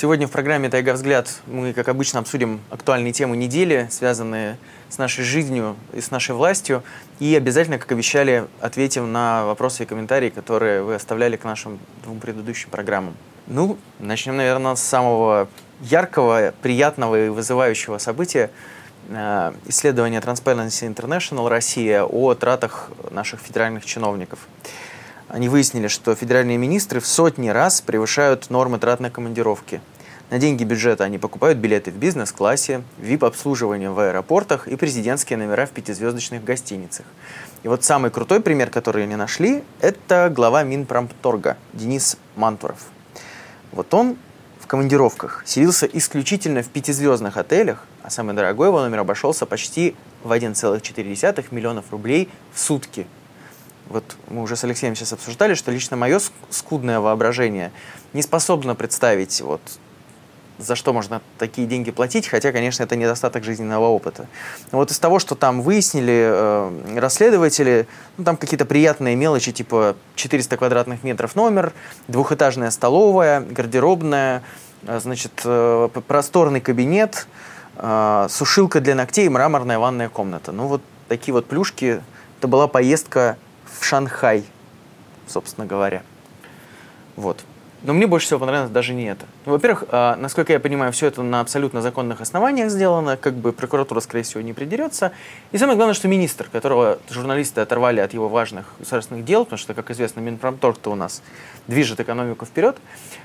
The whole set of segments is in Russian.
Сегодня в программе «Тайга взгляд» мы, как обычно, обсудим актуальные темы недели, связанные с нашей жизнью и с нашей властью. И обязательно, как обещали, ответим на вопросы и комментарии, которые вы оставляли к нашим двум предыдущим программам. Ну, начнем, наверное, с самого яркого, приятного и вызывающего события – Э, исследование Transparency International Россия о тратах наших федеральных чиновников. Они выяснили, что федеральные министры в сотни раз превышают нормы трат на командировки. На деньги бюджета они покупают билеты в бизнес-классе, VIP-обслуживание в аэропортах и президентские номера в пятизвездочных гостиницах. И вот самый крутой пример, который они нашли, это глава Минпромторга Денис Мантуров. Вот он в командировках селился исключительно в пятизвездных отелях, а самый дорогой его номер обошелся почти в 1,4 миллионов рублей в сутки. Вот мы уже с Алексеем сейчас обсуждали, что лично мое скудное воображение не способно представить, вот, за что можно такие деньги платить, хотя, конечно, это недостаток жизненного опыта. вот из того, что там выяснили э, расследователи, ну, там какие-то приятные мелочи, типа 400 квадратных метров номер, двухэтажная столовая, гардеробная, э, значит, э, просторный кабинет – э, сушилка для ногтей мраморная ванная комната. Ну вот такие вот плюшки. Это была поездка в Шанхай, собственно говоря. Вот. Но мне больше всего понравилось даже не это. Ну, во-первых, э, насколько я понимаю, все это на абсолютно законных основаниях сделано, как бы прокуратура, скорее всего, не придерется. И самое главное, что министр, которого журналисты оторвали от его важных государственных дел, потому что, как известно, Минпромторг-то у нас движет экономику вперед,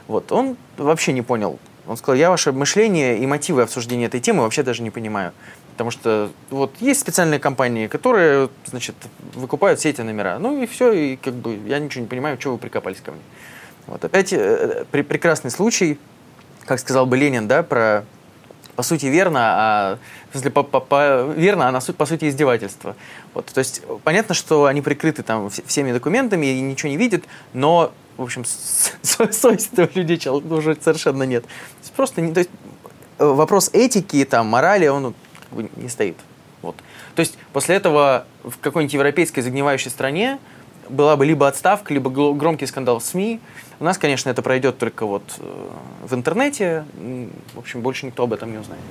вот, он вообще не понял, он сказал, я ваше мышление и мотивы обсуждения этой темы вообще даже не понимаю. Потому что вот есть специальные компании, которые, значит, выкупают все эти номера. Ну и все, и как бы я ничего не понимаю, что вы прикопались ко мне. Вот опять э, при, прекрасный случай, как сказал бы Ленин, да, про по сути верно, а в смысле, по, по, по, верно, а на суть, по сути издевательство. Вот, то есть понятно, что они прикрыты там всеми документами и ничего не видят, но в общем, совести у людей уже совершенно нет. То есть просто не, то есть, э, вопрос этики, там, морали, он не стоит. Вот. То есть после этого в какой-нибудь европейской загнивающей стране была бы либо отставка, либо громкий скандал в СМИ. У нас, конечно, это пройдет только вот э, в интернете. В общем, больше никто об этом не узнает.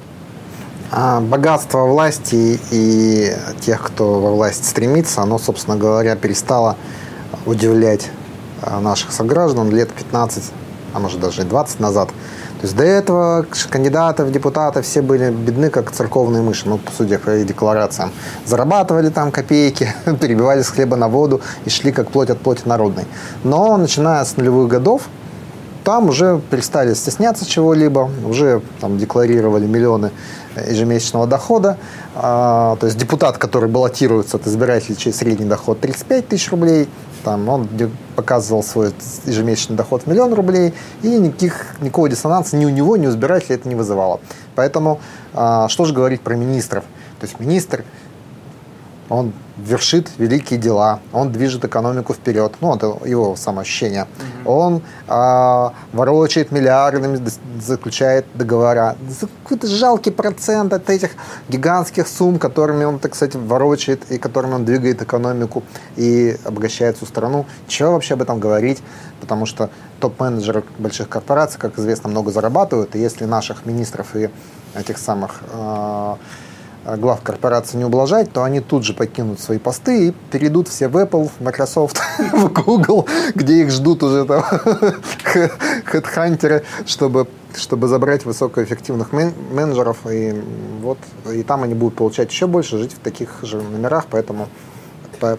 А богатство власти и тех, кто во власть стремится, оно, собственно говоря, перестало удивлять Э, наших сограждан лет 15, а может даже и 20 назад. То есть до этого кандидаты в депутаты все были бедны, как церковные мыши, ну, судя по их декларациям. Зарабатывали там копейки, перебивались с хлеба на воду и шли как плоть от плоти народной. Но начиная с нулевых годов, там уже перестали стесняться чего-либо, уже там декларировали миллионы ежемесячного дохода. А, то есть депутат, который баллотируется от избирателей через средний доход 35 тысяч рублей, там он показывал свой ежемесячный доход в миллион рублей, и никаких, никакого диссонанса ни у него, ни у избирателей это не вызывало. Поэтому а, что же говорить про министров? То есть министр он вершит великие дела, он движет экономику вперед, ну, это его самоощущение. Mm-hmm. Он а, ворочает миллиардами, заключает договора. За какой-то жалкий процент от этих гигантских сумм, которыми он, так сказать, ворочает и которыми он двигает экономику и обогащает всю страну. Чего вообще об этом говорить? Потому что топ-менеджеры больших корпораций, как известно, много зарабатывают, и если наших министров и этих самых Э, глав корпорации не ублажать, то они тут же покинут свои посты и перейдут все в Apple, в Microsoft, в Google, где их ждут уже там хедхантеры, чтобы, чтобы забрать высокоэффективных мен- менеджеров. И, вот, и там они будут получать еще больше, жить в таких же номерах, поэтому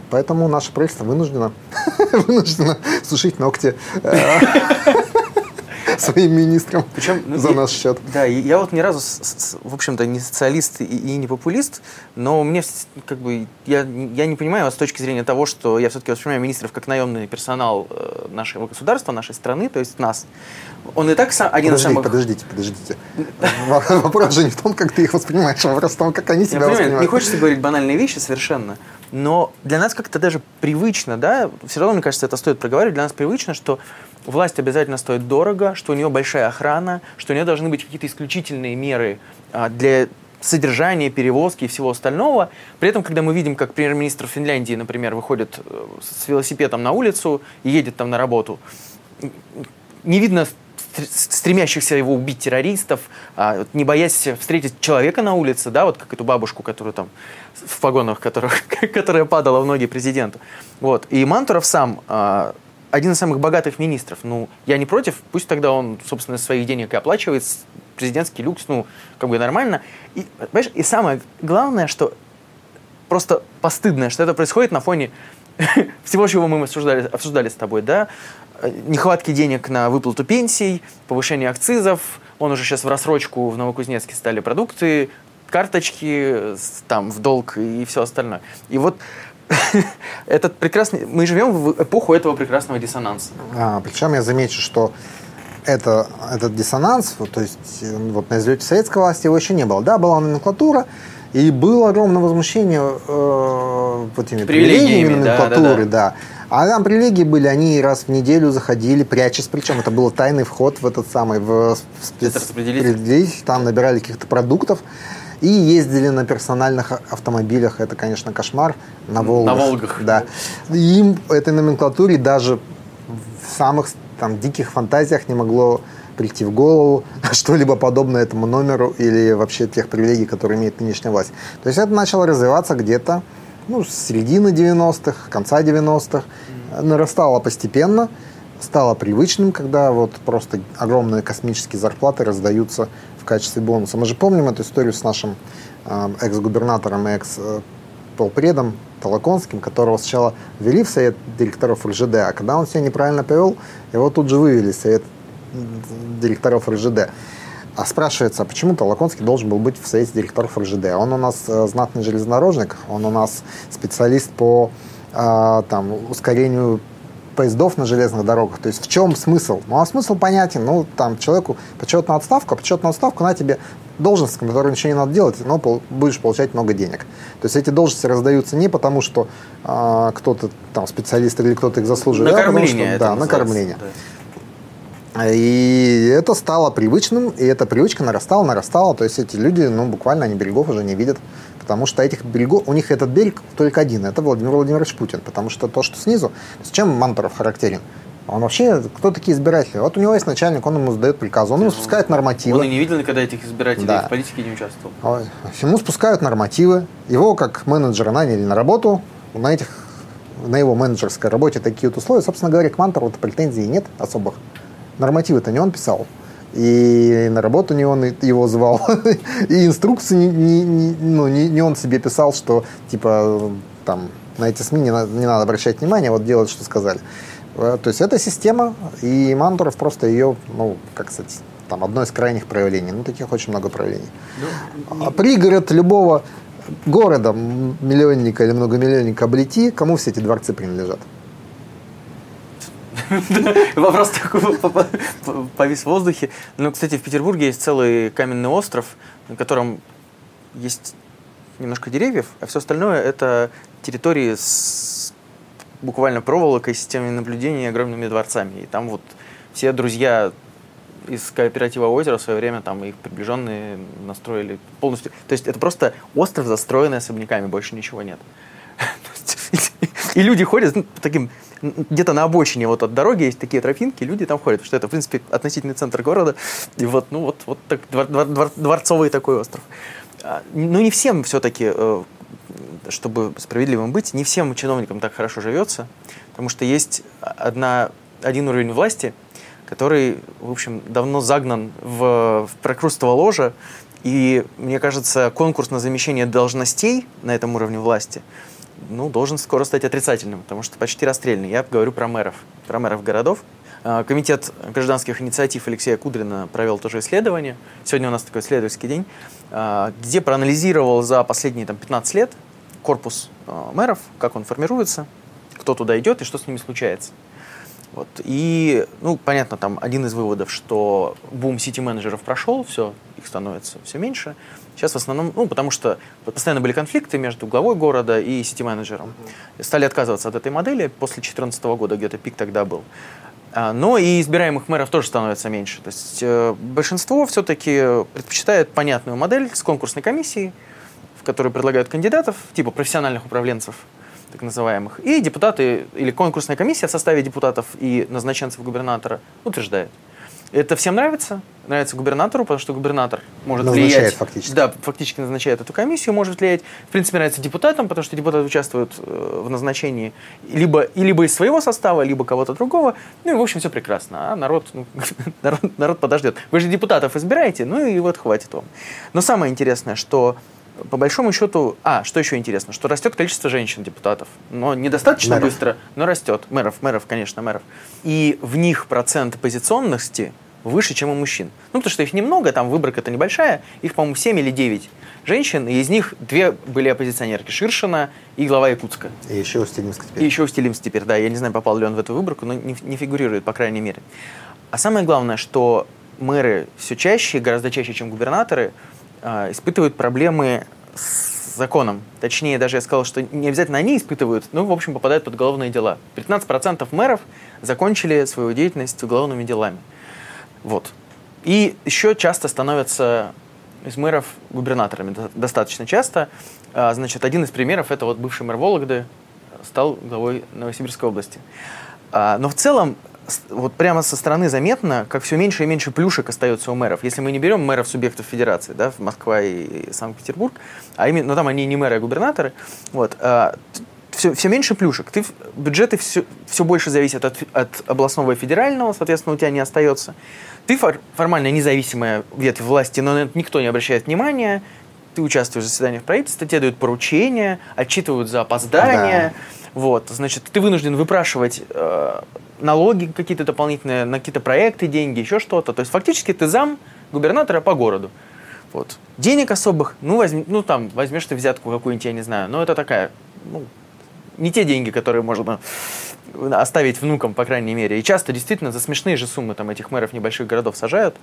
Поэтому наше правительство вынуждено, вынуждено сушить ногти. Своим министром Причем, ну, за наш счет. Да, я вот ни разу, в общем-то, не социалист и, и не популист, но мне как бы, я, я не понимаю с точки зрения того, что я все-таки воспринимаю министров как наемный персонал э, нашего государства, нашей страны, то есть нас. Он и так сам, один Подожди, из самых... Подождите, подождите. Вопрос же не в том, как ты их воспринимаешь, а вопрос в том, как они себя воспринимают. Не хочется говорить банальные вещи совершенно, но для нас как-то даже привычно, да, все равно, мне кажется, это стоит проговаривать, для нас привычно, что власть обязательно стоит дорого, что у нее большая охрана, что у нее должны быть какие-то исключительные меры а, для содержания, перевозки и всего остального. При этом, когда мы видим, как премьер-министр Финляндии, например, выходит э, с велосипедом на улицу и едет там на работу, не видно стремящихся его убить террористов, а, не боясь встретить человека на улице, да, вот как эту бабушку, которую там в погонах, которых, которая падала в ноги президенту. Вот. И Мантуров сам а, один из самых богатых министров. Ну, я не против, пусть тогда он, собственно, своих денег и оплачивает президентский люкс, ну, как бы нормально. И, понимаешь, и самое главное, что просто постыдное, что это происходит на фоне всего, чего мы обсуждали, обсуждали с тобой, да, нехватки денег на выплату пенсий, повышение акцизов, он уже сейчас в рассрочку в Новокузнецке стали продукты, карточки, там, в долг и все остальное. И вот этот прекрасный... Мы живем в эпоху этого прекрасного диссонанса. А, причем я замечу, что это, этот диссонанс, то есть вот на излете советской власти его еще не было. Да, была номенклатура, и было огромное возмущение э, вот этими привилегиями номенклатуры, да, да, да. А там привилегии были, они раз в неделю заходили, прячась, причем это был тайный вход в этот самый, в спецраспределитель, там набирали каких-то продуктов и ездили на персональных автомобилях, это, конечно, кошмар, на Волгах. На Волгах. Да. Им этой номенклатуре даже в самых там диких фантазиях не могло прийти в голову что-либо подобное этому номеру или вообще тех привилегий, которые имеет нынешняя власть. То есть это начало развиваться где-то ну, с середины 90-х, конца 90-х. Нарастало постепенно, стало привычным, когда вот просто огромные космические зарплаты раздаются в качестве бонуса. Мы же помним эту историю с нашим э, экс-губернатором и экс-полпредом Толоконским, которого сначала ввели в совет директоров РЖД, а когда он себя неправильно повел, его тут же вывели в совет директоров РЖД. А спрашивается, а почему Толоконский должен был быть в совете директоров РЖД? Он у нас э, знатный железнодорожник, он у нас специалист по э, там, ускорению поездов на железных дорогах. То есть в чем смысл? Ну, а смысл понятен. Ну, там, человеку почетная отставка, почетная отставка, на тебе должность, на которой ничего не надо делать, но будешь получать много денег. То есть эти должности раздаются не потому, что э, кто-то там специалист или кто-то их заслуживает, а потому что, да, на кормление. Да. И это стало привычным, и эта привычка нарастала, нарастала. То есть эти люди, ну, буквально они берегов уже не видят. Потому что этих берегов, у них этот берег только один, это Владимир Владимирович Путин. Потому что то, что снизу, с чем Мантуров характерен? Он вообще, кто такие избиратели? Вот у него есть начальник, он ему сдает приказ, он ему спускает нормативы. Он и не видел никогда этих избирателей, да. в политике не участвовал. Ему спускают нормативы, его как менеджера наняли на работу, на этих на его менеджерской работе такие вот условия. Собственно говоря, к Мантурову претензий нет особых нормативы-то не он писал. И на работу не он его звал. И инструкции не, не, не, ну, не, не он себе писал, что типа там на эти СМИ не надо, не надо обращать внимание, вот делать, что сказали. Э, то есть это система, и Мантуров просто ее, ну, как сказать, там одно из крайних проявлений. Ну, таких очень много проявлений. Ну, а пригород любого города, миллионника или многомиллионника облети, кому все эти дворцы принадлежат? Вопрос такой повис в воздухе. Ну, кстати, в Петербурге есть целый каменный остров, на котором есть немножко деревьев, а все остальное это территории с буквально проволокой, системой наблюдения и огромными дворцами. И там вот все друзья из кооператива озера в свое время там их приближенные настроили полностью. То есть это просто остров, застроенный особняками, больше ничего нет. И люди ходят ну, таким где-то на обочине вот от дороги есть такие тропинки, люди там ходят, потому что это, в принципе, относительный центр города, и вот, ну, вот, вот так, двор, двор, дворцовый такой остров. А, ну, не всем все-таки, э, чтобы справедливым быть, не всем чиновникам так хорошо живется, потому что есть одна, один уровень власти, который, в общем, давно загнан в, в прокрустово ложа, и, мне кажется, конкурс на замещение должностей на этом уровне власти – ну, должен скоро стать отрицательным, потому что почти расстрельный. Я говорю про мэров, про мэров городов. А, комитет гражданских инициатив Алексея Кудрина провел тоже исследование. Сегодня у нас такой исследовательский день, а, где проанализировал за последние там, 15 лет корпус а, мэров, как он формируется, кто туда идет и что с ними случается. Вот. И, ну, понятно, там один из выводов, что бум сити-менеджеров прошел, все, их становится все меньше. Сейчас в основном, ну, потому что постоянно были конфликты между главой города и сити-менеджером. Uh-huh. Стали отказываться от этой модели после 2014 года, где-то пик тогда был. А, но и избираемых мэров тоже становится меньше. То есть э, большинство все-таки предпочитает понятную модель с конкурсной комиссией, в которой предлагают кандидатов, типа профессиональных управленцев, так называемых, и депутаты или конкурсная комиссия в составе депутатов и назначенцев губернатора утверждает. Это всем нравится? Нравится губернатору, потому что губернатор может Назначает влиять. фактически. Да, фактически назначает эту комиссию, может влиять. В принципе, нравится депутатам, потому что депутаты участвуют э, в назначении либо, и либо из своего состава, либо кого-то другого. Ну и, в общем, все прекрасно. А народ, ну, народ, народ подождет. Вы же депутатов избираете, ну и вот хватит вам. Но самое интересное, что по большому счету, а, что еще интересно, что растет количество женщин-депутатов, но недостаточно Мэров. быстро, но растет. Мэров, мэров, конечно, мэров. И в них процент позиционности выше, чем у мужчин. Ну, потому что их немного, там выборка-то небольшая, их, по-моему, 7 или 9 женщин, и из них две были оппозиционерки, Ширшина и глава Якутска. И еще Устилимск теперь. И еще Устилимс теперь, да, я не знаю, попал ли он в эту выборку, но не, не фигурирует, по крайней мере. А самое главное, что мэры все чаще, гораздо чаще, чем губернаторы, испытывают проблемы с законом. Точнее, даже я сказал, что не обязательно они испытывают, но, в общем, попадают под уголовные дела. 15% мэров закончили свою деятельность уголовными делами. Вот. И еще часто становятся из мэров губернаторами, до- достаточно часто. А, Значит, один из примеров – это вот бывший мэр Вологды стал главой Новосибирской области. А, Но в целом, вот прямо со стороны заметно, как все меньше и меньше плюшек остается у мэров. Если мы не берем мэров субъектов федерации, да, Москва и Санкт-Петербург, а именно, ну там они не мэры, а губернаторы, вот, все, все меньше плюшек. Ты, в- бюджеты все, все больше зависят от, от областного и федерального, соответственно, у тебя не остается. Ты фор- формально независимая ветвь власти, но на это никто не обращает внимания. Ты участвуешь в заседаниях правительства, тебе дают поручения, отчитывают за опоздания. Вот, значит, ты вынужден выпрашивать э, налоги какие-то дополнительные, на какие-то проекты, деньги, еще что-то. То есть фактически ты зам губернатора по городу. Вот. Денег особых, ну, возьми, ну там, возьмешь ты взятку какую-нибудь, я не знаю, но это такая, ну, не те деньги, которые можно оставить внукам, по крайней мере. И часто действительно за смешные же суммы там этих мэров небольших городов сажают,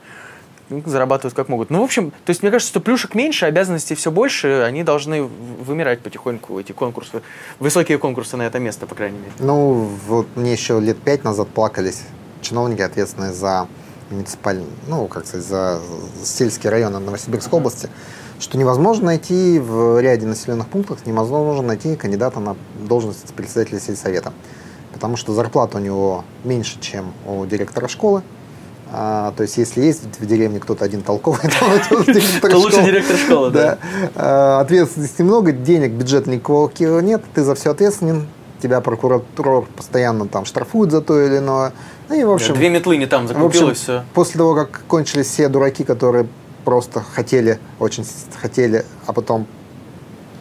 зарабатывают как могут. Ну, в общем, то есть мне кажется, что плюшек меньше, обязанностей все больше, они должны вымирать потихоньку, эти конкурсы, высокие конкурсы на это место, по крайней мере. Ну, вот мне еще лет пять назад плакались чиновники, ответственные за муниципальный, ну, как сказать, за сельские районы Новосибирской области, что невозможно найти в ряде населенных пунктов, невозможно найти кандидата на должность председателя сельсовета. Потому что зарплата у него меньше, чем у директора школы. А, то есть, если есть в деревне кто-то один толковый, то лучше директор школы, да. А, Ответственности много, денег бюджет никакого нет, ты за все ответственен, тебя прокуратура постоянно там штрафует за то или иное. Ну и в общем, Две метлы не там закупилось, все. после того, как кончились все дураки, которые просто хотели, очень хотели, а потом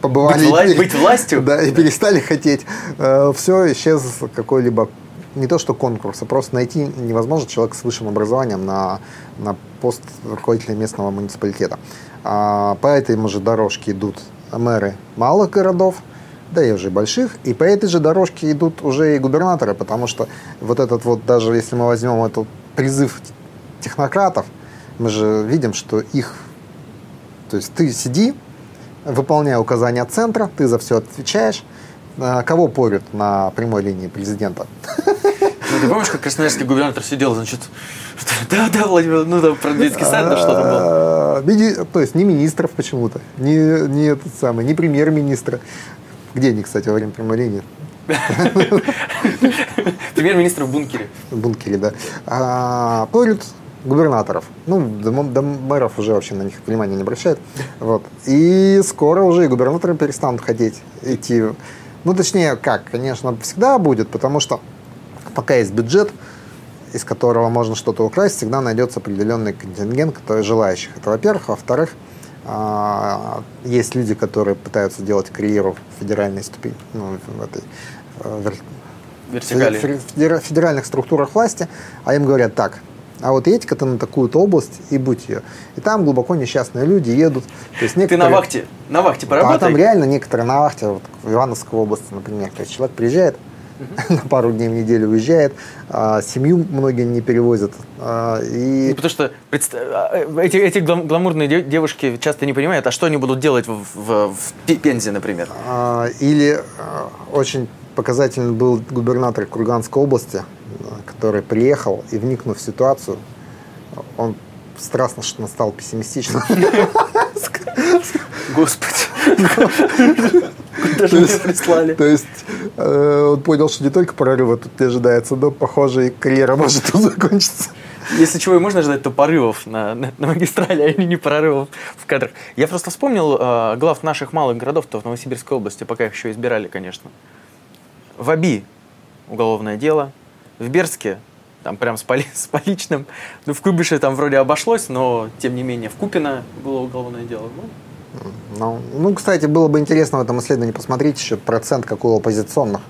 побывали... Быть, вла- быть властью? Да, и перестали хотеть. все, исчез какой-либо не то что конкурс, а просто найти невозможно человека с высшим образованием на, на пост руководителя местного муниципалитета. А, по этой же дорожке идут мэры малых городов, да и уже больших, и по этой же дорожке идут уже и губернаторы, потому что вот этот вот, даже если мы возьмем этот призыв технократов, мы же видим, что их, то есть ты сиди, выполняя указания центра, ты за все отвечаешь, кого порют на прямой линии президента? Ну, ты помнишь, как красноярский губернатор сидел, значит, да, да, Владимир, ну, там про детский сад, да, что там было. А, мини- То есть не министров почему-то, не, не этот самый, не премьер-министра. Где они, кстати, во время прямой линии? Премьер-министр в бункере. В бункере, да. А, порют губернаторов. Ну, до, мэров уже вообще на них внимания не обращают. Вот. И скоро уже и губернаторы перестанут хотеть идти. Ну, точнее, как, конечно, всегда будет, потому что пока есть бюджет, из которого можно что-то украсть, всегда найдется определенный контингент, который желающих. Это во-первых. Во-вторых, а, есть люди, которые пытаются делать карьеру в федеральной ступени, ну, в этой э, вер- Вертикали. федер- федеральных структурах власти, а им говорят так, а вот едь-ка ты на такую-то область и будь ее. И там глубоко несчастные люди едут. То есть Ты некоторые- на вахте, на вахте А поработай. там реально некоторые на вахте, вот в Ивановской области, например, то есть человек приезжает, на пару дней в неделю уезжает, а семью многие не перевозят. а, Ну, и потому что а, эти, эти глам- гламурные де- девушки часто не понимают, а что они будут делать в, в- в Пе- Пензе, например. А, Или а, очень показательный был губернатор Курганской области, который приехал и, вникнув в ситуацию, он страстно что стал пессимистичным. Господи. Куда же меня прислали? То есть э, он понял, что не только прорыва тут не ожидается, но, похоже, и карьера может тут закончиться. Если чего и можно ждать, то порывов на, на, на магистрали, а не прорывов в кадрах. Я просто вспомнил э, глав наших малых городов-то в Новосибирской области, пока их еще избирали, конечно. В Аби уголовное дело, в Берске там прям с, поли, с поличным. Ну, в Кубише там вроде обошлось, но тем не менее в Купино было уголовное дело. Ну, ну, ну, кстати, было бы интересно в этом исследовании посмотреть еще процент, какой у оппозиционных.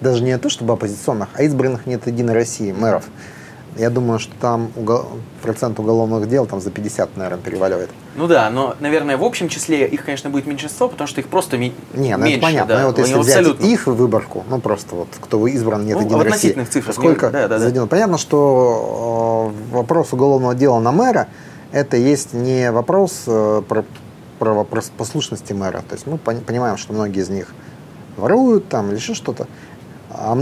Даже не то, чтобы оппозиционных, а избранных нет Единой России, мэров. Я думаю, что там угол... процент уголовных дел там за 50, наверное, переваливает. Ну да, но, наверное, в общем числе их, конечно, будет меньшинство, потому что их просто ми- не, ну меньше. это понятно. Да, но вот если взять абсолютно. их выборку, ну просто вот кто избран нет ну, Единой в относительных России, цифрах. сколько да, да. Да. Понятно, что э, вопрос уголовного дела на мэра это есть не вопрос э, про правопослушности мэра. То есть мы понимаем, что многие из них воруют там или еще что-то, а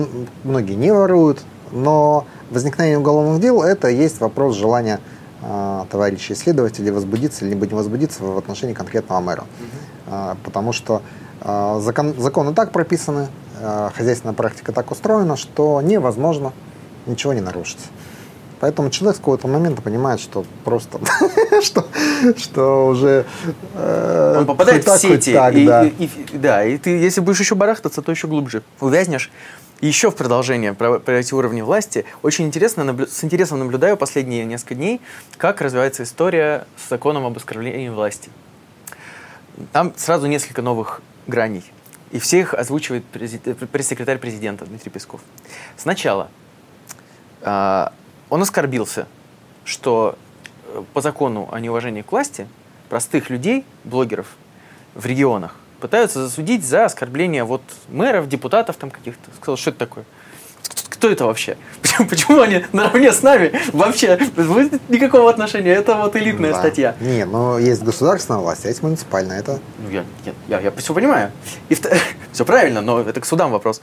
многие не воруют, но возникновение уголовных дел – это есть вопрос желания э, товарищей исследователей возбудиться или не возбудиться в отношении конкретного мэра. Угу. Э, потому что э, закон, законы так прописаны, э, хозяйственная практика так устроена, что невозможно ничего не нарушить. Поэтому человек с какого-то момента понимает, что просто, что, что уже... Э, Он попадает в сети, так, и, да. И, и, да, и ты, если будешь еще барахтаться, то еще глубже увязнешь. Еще в продолжение про, про эти уровни власти, очень интересно, наблю, с интересом наблюдаю последние несколько дней, как развивается история с законом об оскорблении власти. Там сразу несколько новых граней. И все их озвучивает пресс-секретарь президента Дмитрий Песков. Сначала э, он оскорбился, что э, по закону о неуважении к власти простых людей, блогеров в регионах, пытаются засудить за оскорбление вот мэров, депутатов там каких-то. Сказал, что это такое? Кто это вообще? Почему, почему они наравне с нами? Вообще никакого отношения. Это вот элитная да. статья. Не, но есть государственная власть, а есть муниципальная. Это... Ну, я, я, я, я все понимаю. И все правильно, но это к судам вопрос.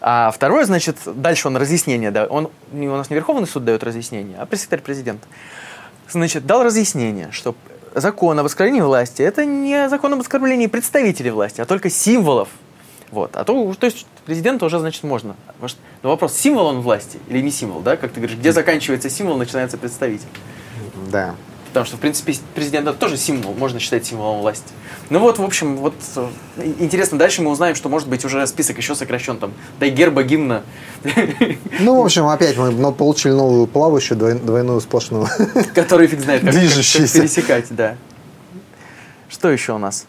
А второе, значит, дальше он разъяснение, да, он, у нас не Верховный суд дает разъяснение, а пресс-секретарь президента. Значит, дал разъяснение, что закон об оскорблении власти – это не закон об оскорблении представителей власти, а только символов. Вот. А то, то есть президента уже, значит, можно. Но вопрос, символ он власти или не символ, да? Как ты говоришь, где заканчивается символ, начинается представитель. Да. Потому что, в принципе, президент это тоже символ, можно считать символом власти. Ну вот, в общем, вот э, интересно, дальше мы узнаем, что, может быть, уже список еще сокращен, там, дай герба, гимна. Ну, в общем, опять мы получили новую плавающую двойную сплошную. Который фиг знает, как, как, как пересекать, да. Что еще у нас?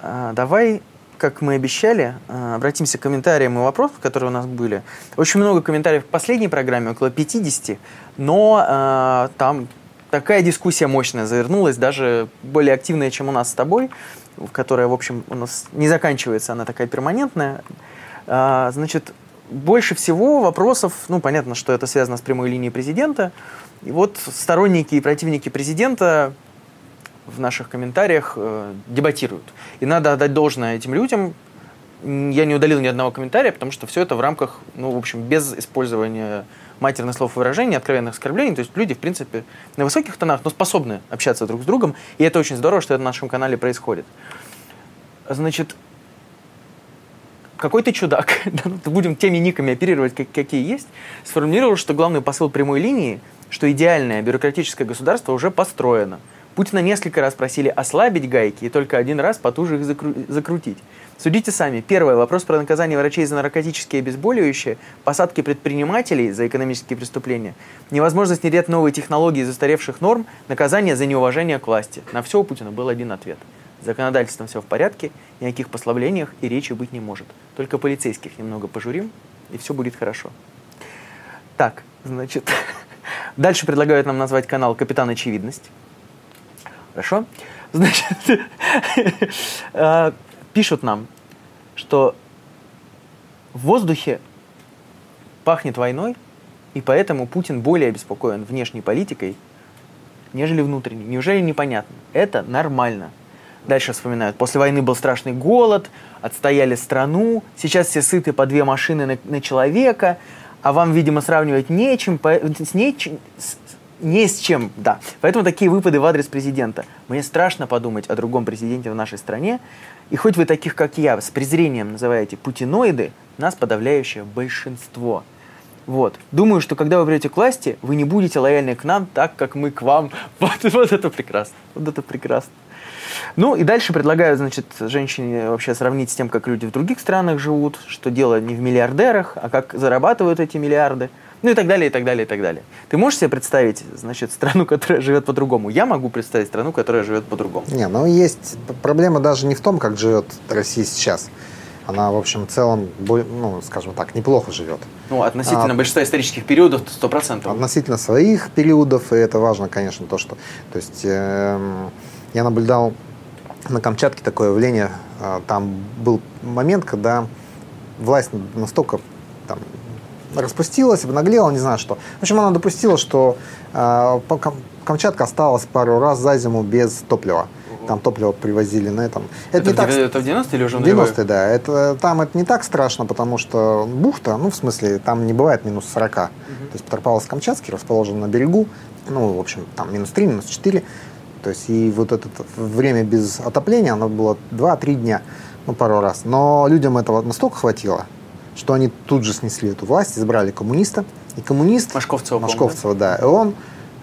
А, давай как мы обещали, а, обратимся к комментариям и вопросам, которые у нас были. Очень много комментариев в последней программе, около 50, но э, там такая дискуссия мощная завернулась, даже более активная, чем у нас с тобой, которая, в общем, у нас не заканчивается, она такая перманентная. А, значит, больше всего вопросов, ну, понятно, что это связано с прямой линией президента. И вот сторонники и противники президента в наших комментариях э, дебатируют. И надо отдать должное этим людям. Я не удалил ни одного комментария, потому что все это в рамках, ну, в общем, без использования матерных слов и выражений, откровенных оскорблений. То есть люди, в принципе, на высоких тонах, но способны общаться друг с другом. И это очень здорово, что это на нашем канале происходит. Значит, какой-то чудак, будем теми никами оперировать, как, какие есть, сформулировал, что главный посыл прямой линии, что идеальное бюрократическое государство уже построено. Путина несколько раз просили ослабить гайки и только один раз потуже их закру закрутить. Судите сами. Первое. Вопрос про наказание врачей за наркотические обезболивающие, посадки предпринимателей за экономические преступления, невозможность внедрять новые технологии застаревших норм, наказание за неуважение к власти. На все у Путина был один ответ. Законодательством все в порядке, никаких послаблениях и речи быть не может. Только полицейских немного пожурим, и все будет хорошо. Так, значит, дальше предлагают нам назвать канал «Капитан Очевидность». Хорошо? Значит, а, пишут нам, что в воздухе пахнет войной, и поэтому Путин более обеспокоен внешней политикой, нежели внутренней. Неужели непонятно? Это нормально. Дальше вспоминают. После войны был страшный голод, отстояли страну, сейчас все сыты по две машины на, на человека, а вам, видимо, сравнивать нечем, по, с, нечем, с, не с чем, да. Поэтому такие выпады в адрес президента. Мне страшно подумать о другом президенте в нашей стране. И хоть вы таких, как я, с презрением называете путиноиды, нас подавляющее большинство. Вот. Думаю, что когда вы придете к власти, вы не будете лояльны к нам так, как мы к вам. Вот, вот это прекрасно. Вот это прекрасно. Ну и дальше предлагаю, значит, женщине вообще сравнить с тем, как люди в других странах живут, что дело не в миллиардерах, а как зарабатывают эти миллиарды. Ну и так далее, и так далее, и так далее. Ты можешь себе представить, значит, страну, которая живет по-другому? Я могу представить страну, которая живет по-другому. Не, ну есть проблема даже не в том, как живет Россия сейчас. Она, в общем, в целом, ну, скажем так, неплохо живет. Ну, относительно а, большинства исторических периодов 100%. Относительно своих периодов, и это важно, конечно, то, что... То есть э, я наблюдал на Камчатке такое явление. Э, там был момент, когда власть настолько там, распустилась, обнаглела, не знаю что. В общем, она допустила, что э, Камчатка осталась пару раз за зиму без топлива. Там топливо привозили на этом. Это, это, не в, так... это в 90-е или уже в 90-е, да. Это, там это не так страшно, потому что бухта, ну, в смысле, там не бывает минус 40. Угу. То есть Петропавловск-Камчатский расположен на берегу, ну, в общем, там минус 3, минус 4. То есть и вот это время без отопления, оно было 2-3 дня, ну, пару раз. Но людям этого настолько хватило, что они тут же снесли эту власть, избрали коммуниста. И коммунист... Машковцева, Машковцева, да. И он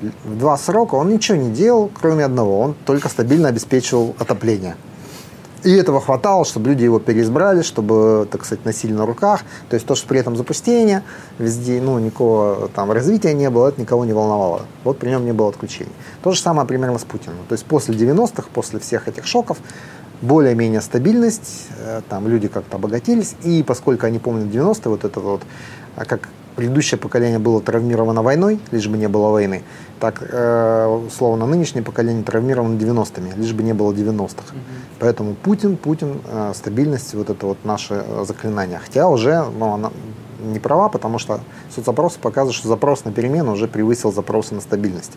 в два срока, он ничего не делал, кроме одного. Он только стабильно обеспечивал отопление. И этого хватало, чтобы люди его переизбрали, чтобы, так сказать, носили на руках. То есть то, что при этом запустение, везде, ну, никакого там развития не было, это никого не волновало. Вот при нем не было отключений. То же самое примерно с Путиным. То есть после 90-х, после всех этих шоков, более-менее стабильность, э, там люди как-то обогатились, и поскольку они помнят 90-е, вот это вот, а как предыдущее поколение было травмировано войной, лишь бы не было войны, так, э, словно нынешнее поколение травмировано 90-ми, лишь бы не было 90-х. Угу. Поэтому Путин, Путин, э, стабильность, вот это вот наше э, заклинание. Хотя уже ну, она не права, потому что соцопросы показывают, что запрос на перемену уже превысил запросы на стабильность.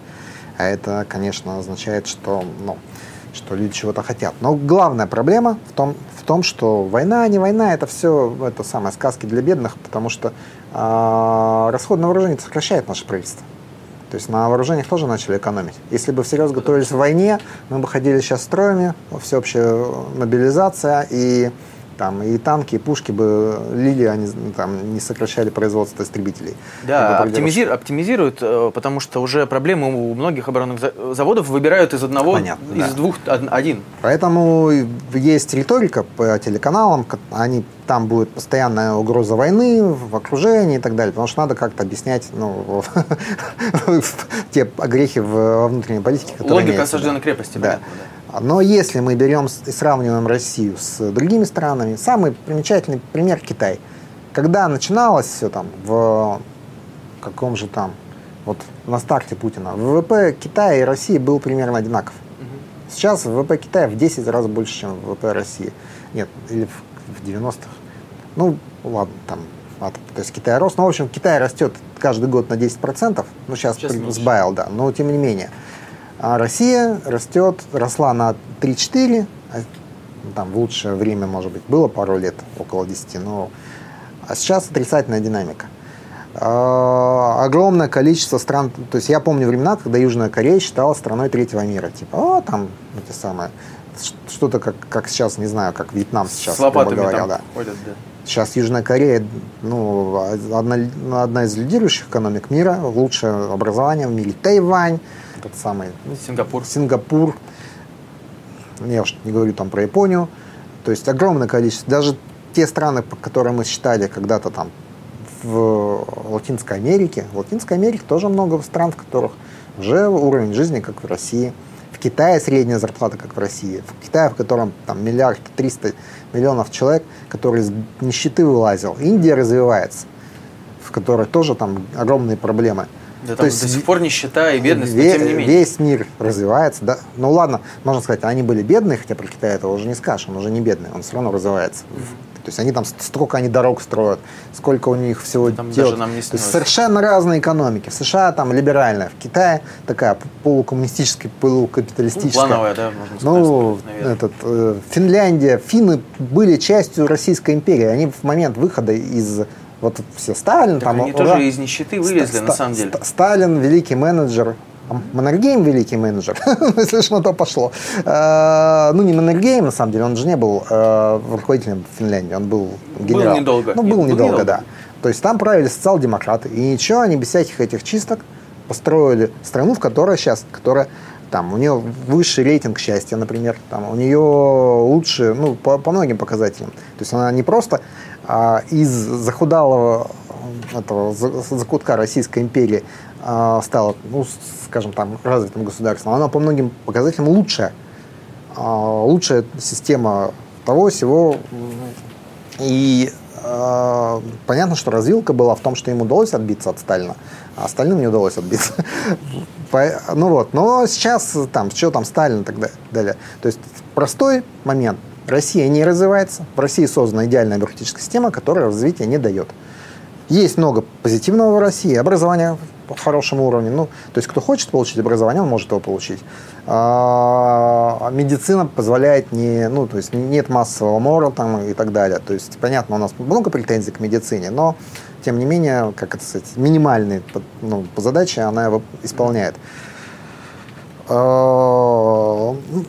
А это, конечно, означает, что ну, что люди чего-то хотят. Но главная проблема в том, в том, что война, не война, это все это самое сказки для бедных, потому что э, расход на вооружение сокращает наше правительство. То есть на вооружениях тоже начали экономить. Если бы всерьез готовились к войне, мы бы ходили сейчас строями, всеобщая мобилизация и там и танки, и пушки бы лили, они там не сокращали производство истребителей. Да, оптимизир, оптимизируют, э, потому что уже проблемы у многих оборонных заводов выбирают из одного, Понятно, из да. двух один. Поэтому есть риторика по телеканалам, они там будет постоянная угроза войны в окружении и так далее, потому что надо как-то объяснять ну, те огрехи во внутренней политике, которые Логика осажденной крепости, да. Понятно, да. Но если мы берем и сравниваем Россию с другими странами, самый примечательный пример Китай. Когда начиналось все там в каком же там, вот на старте Путина, ВВП Китая и России был примерно одинаков. Сейчас ВВП Китая в 10 раз больше, чем ВВП России. Нет, или в, в 90-х. Ну, ладно, там, то есть Китай рос. Но, в общем, Китай растет каждый год на 10%. Ну, сейчас, сейчас сбавил, да. Но, тем не менее. А Россия растет, росла на 3-4, а там в лучшее время, может быть, было пару лет, около 10, но а сейчас отрицательная динамика. А, огромное количество стран, то есть я помню времена, когда Южная Корея считалась страной третьего мира, типа, о, там, эти самые, что-то как, как сейчас, не знаю, как Вьетнам сейчас, С лопатами говоря, там да. ходят, да. Сейчас Южная Корея, ну, одна, одна из лидирующих экономик мира, лучшее образование в мире. Тайвань, этот самый ну, Сингапур. Сингапур. Я уж не говорю там про Японию. То есть огромное количество. Даже те страны, которые мы считали когда-то там в Латинской Америке. В Латинской Америке тоже много стран, в которых уже уровень жизни, как в России. В Китае средняя зарплата, как в России. В Китае, в котором там миллиард триста миллионов человек, который из нищеты вылазил. Индия развивается, в которой тоже там огромные проблемы. Да, там есть, до сих пор нищета и бедность, ве- но тем не менее. Весь мир развивается. Да? Ну ладно, можно сказать, они были бедные, хотя про Китай этого уже не скажешь, он уже не бедный, он все равно развивается. То есть они там, столько они дорог строят, сколько у них всего там делают. Даже нам не То есть совершенно разные экономики. В США там либеральная, в Китае такая полукоммунистическая, полукапиталистическая. Ну, плановая, да, можно сказать. Ну, этот, э, Финляндия, финны были частью Российской империи. Они в момент выхода из вот все Сталин так там. Они ура, тоже из нищеты вылезли, ста, на самом деле. Сталин, великий менеджер, Маннергейм великий менеджер, если что на то пошло. Э, ну, не Маннергейм, на самом деле, он же не был э, руководителем Финляндии, он был генерал. Был недолго. Ну, был недолго, да. То есть там правили социал-демократы. И ничего, они без всяких этих чисток построили страну, в которой сейчас, которая там у нее высший рейтинг счастья, например, там у нее лучше, ну, по, по многим показателям. То есть она не просто из захудалого этого закутка Российской империи а, стала, ну, скажем там, развитым государством, она по многим показателям лучшая. А, лучшая система того всего. И а, понятно, что развилка была в том, что ему удалось отбиться от Сталина, а остальным не удалось отбиться. ну вот, но сейчас там, что там Сталин и так далее. То есть простой момент. Россия не развивается. В России создана идеальная бюрократическая система, которая развития не дает. Есть много позитивного в России, образование по хорошему уровню. Ну, то есть, кто хочет получить образование, он может его получить. А, медицина позволяет не, ну, то есть нет массового мора там и так далее. То есть, понятно, у нас много претензий к медицине, но тем не менее, как это сказать, минимальные ну, задачи она его исполняет. Э,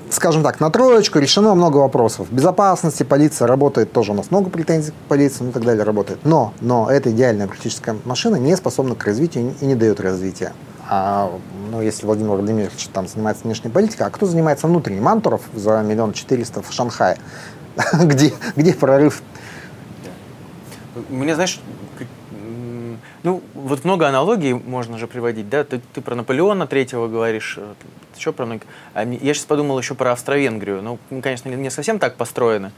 скажем так, на троечку решено много вопросов. Безопасности, полиция работает, тоже у нас много претензий к полиции, ну и так далее работает. Но, но эта идеальная политическая машина не способна к развитию и не дает развития. А, ну, если Владимир Владимирович там занимается внешней политикой, а кто занимается внутренней? Мантуров за миллион четыреста в Шанхае. где, где прорыв? Мне, знаешь, ну, вот много аналогий можно же приводить, да? Ты, ты про Наполеона третьего говоришь, э, еще про. А я сейчас подумал еще про Австро-Венгрию. Ну, конечно, не совсем так построено,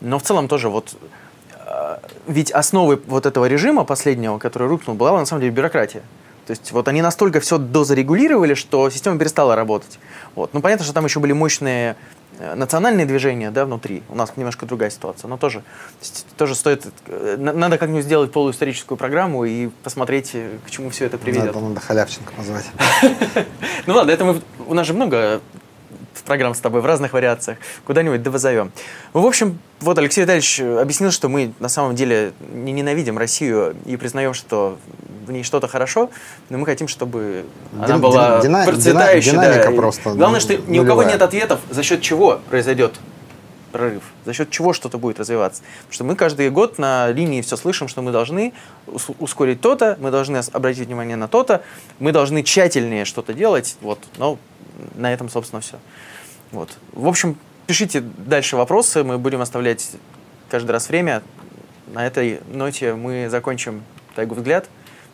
но в целом тоже вот... Э, ведь основой вот этого режима последнего, который рухнул, была на самом деле бюрократия. То есть вот они настолько все дозарегулировали, что система перестала работать. Вот. Ну, понятно, что там еще были мощные национальные движения да, внутри. У нас немножко другая ситуация, но тоже, тоже стоит... Э, надо как-нибудь сделать полуисторическую программу и посмотреть, э, к чему все это приведет. Надо, надо халявченко позвать. Ну ладно, это мы... У нас же много программ с тобой в разных вариациях. Куда-нибудь да вызовем. В общем, вот Алексей Витальевич объяснил, что мы на самом деле не ненавидим Россию и признаем, что в ней что-то хорошо, но мы хотим, чтобы Дин, она была дина, процветающей. Динамика да. просто. Главное, что ни у кого нет ответов, за счет чего произойдет прорыв, за счет чего что-то будет развиваться. Потому что мы каждый год на линии все слышим, что мы должны ускорить то-то, мы должны обратить внимание на то-то, мы должны тщательнее что-то делать, вот, но на этом, собственно, все. Вот. В общем, пишите дальше вопросы, мы будем оставлять каждый раз время. На этой ноте мы закончим «Тайгу взгляд».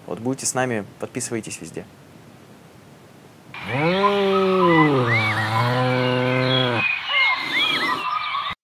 Вот будете с нами, подписывайтесь везде. Mm-hmm.